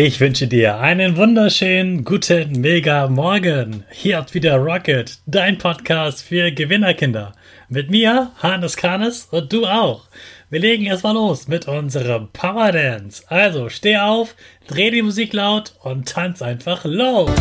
Ich wünsche dir einen wunderschönen guten Mega Morgen. Hier hat wieder Rocket, dein Podcast für Gewinnerkinder. Mit mir, Hannes Kanes und du auch. Wir legen erstmal los mit unserem Power Dance. Also steh auf, dreh die Musik laut und tanz einfach los.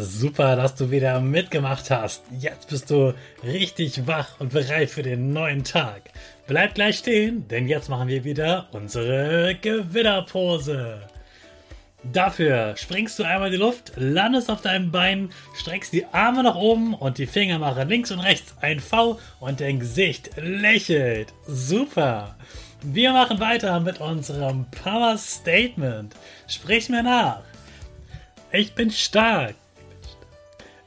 Super, dass du wieder mitgemacht hast. Jetzt bist du richtig wach und bereit für den neuen Tag. Bleib gleich stehen, denn jetzt machen wir wieder unsere Gewinnerpose. Dafür springst du einmal in die Luft, landest auf deinem Bein, streckst die Arme nach oben und die Finger machen links und rechts ein V und dein Gesicht lächelt. Super. Wir machen weiter mit unserem Power Statement. Sprich mir nach. Ich bin stark.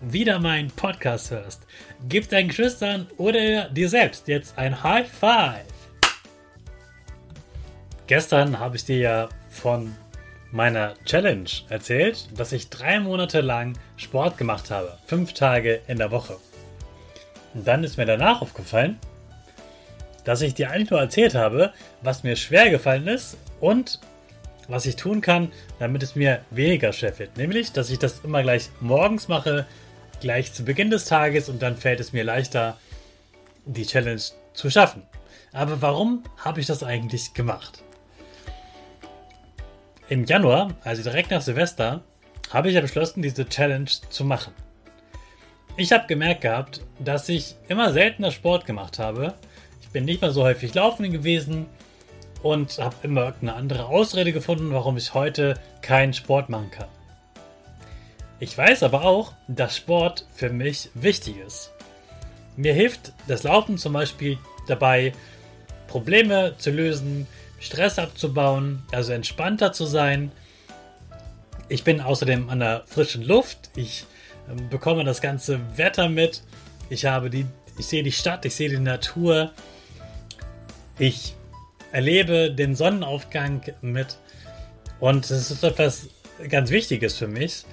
wieder meinen Podcast hörst. Gib deinen Geschwistern oder dir selbst jetzt ein High Five. Gestern habe ich dir ja von meiner Challenge erzählt, dass ich drei Monate lang Sport gemacht habe. Fünf Tage in der Woche. Und dann ist mir danach aufgefallen, dass ich dir eigentlich nur erzählt habe, was mir schwer gefallen ist und was ich tun kann, damit es mir weniger schwer fällt. Nämlich, dass ich das immer gleich morgens mache, gleich zu Beginn des Tages und dann fällt es mir leichter, die Challenge zu schaffen. Aber warum habe ich das eigentlich gemacht? Im Januar, also direkt nach Silvester, habe ich ja beschlossen, diese Challenge zu machen. Ich habe gemerkt gehabt, dass ich immer seltener Sport gemacht habe. Ich bin nicht mehr so häufig laufen gewesen und habe immer irgendeine andere Ausrede gefunden, warum ich heute keinen Sport machen kann. Ich weiß aber auch, dass Sport für mich wichtig ist. Mir hilft das Laufen zum Beispiel dabei, Probleme zu lösen, Stress abzubauen, also entspannter zu sein. Ich bin außerdem an der frischen Luft. Ich äh, bekomme das ganze Wetter mit. Ich habe die, ich sehe die Stadt, ich sehe die Natur. Ich erlebe den Sonnenaufgang mit. Und es ist etwas ganz Wichtiges für mich.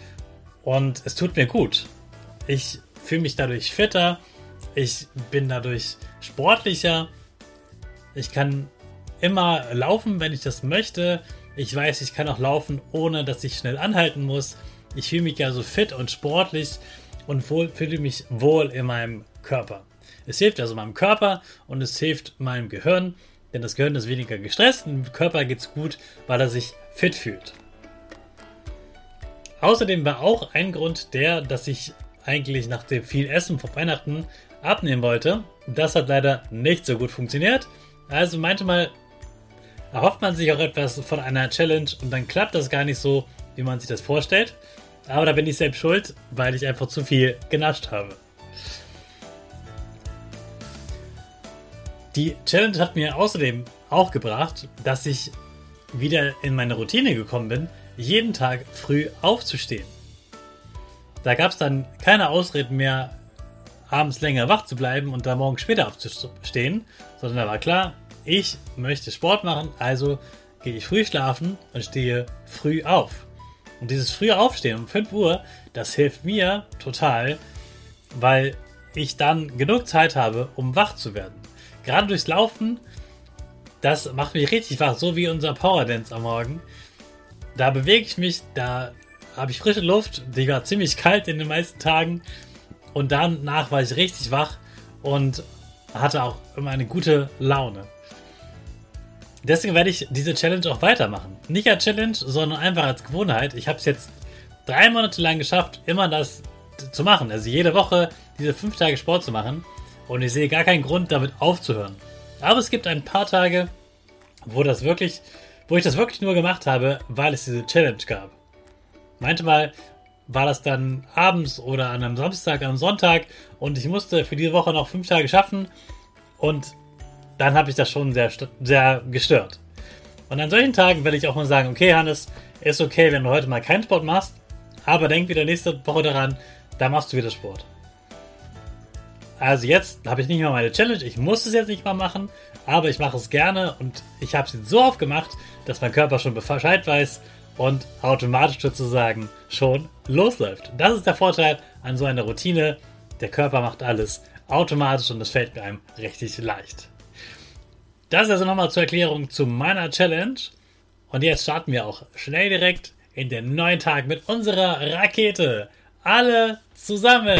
Und es tut mir gut. Ich fühle mich dadurch fitter. Ich bin dadurch sportlicher. Ich kann immer laufen, wenn ich das möchte. Ich weiß, ich kann auch laufen, ohne dass ich schnell anhalten muss. Ich fühle mich also fit und sportlich und fühle mich wohl in meinem Körper. Es hilft also meinem Körper und es hilft meinem Gehirn, denn das Gehirn ist weniger gestresst und dem Körper geht es gut, weil er sich fit fühlt. Außerdem war auch ein Grund der, dass ich eigentlich nach dem viel Essen vor Weihnachten abnehmen wollte. Das hat leider nicht so gut funktioniert. Also manchmal erhofft man sich auch etwas von einer Challenge und dann klappt das gar nicht so, wie man sich das vorstellt. Aber da bin ich selbst schuld, weil ich einfach zu viel genascht habe. Die Challenge hat mir außerdem auch gebracht, dass ich wieder in meine Routine gekommen bin, jeden Tag früh aufzustehen. Da gab es dann keine Ausreden mehr, abends länger wach zu bleiben und da morgen später aufzustehen, sondern da war klar, ich möchte Sport machen, also gehe ich früh schlafen und stehe früh auf. Und dieses frühe Aufstehen um 5 Uhr, das hilft mir total, weil ich dann genug Zeit habe, um wach zu werden. Gerade durchs Laufen, das macht mich richtig wach, so wie unser Power Dance am Morgen. Da bewege ich mich, da habe ich frische Luft, die war ziemlich kalt in den meisten Tagen und danach war ich richtig wach und hatte auch immer eine gute Laune. Deswegen werde ich diese Challenge auch weitermachen. Nicht als Challenge, sondern einfach als Gewohnheit. Ich habe es jetzt drei Monate lang geschafft, immer das zu machen. Also jede Woche diese fünf Tage Sport zu machen. Und ich sehe gar keinen Grund, damit aufzuhören. Aber es gibt ein paar Tage, wo das wirklich, wo ich das wirklich nur gemacht habe, weil es diese Challenge gab. Manchmal war das dann abends oder an einem Samstag, am Sonntag und ich musste für diese Woche noch fünf Tage schaffen und dann habe ich das schon sehr, sehr gestört. Und an solchen Tagen werde ich auch mal sagen, okay, Hannes, ist okay, wenn du heute mal keinen Sport machst, aber denk wieder nächste Woche daran, da machst du wieder Sport. Also jetzt habe ich nicht mehr meine Challenge, ich muss es jetzt nicht mal machen, aber ich mache es gerne und ich habe es jetzt so oft gemacht, dass mein Körper schon Bescheid weiß und automatisch sozusagen schon losläuft. Das ist der Vorteil an so einer Routine. Der Körper macht alles automatisch und es fällt mir einem richtig leicht. Das also nochmal zur Erklärung zu meiner Challenge. Und jetzt starten wir auch schnell direkt in den neuen Tag mit unserer Rakete. Alle zusammen.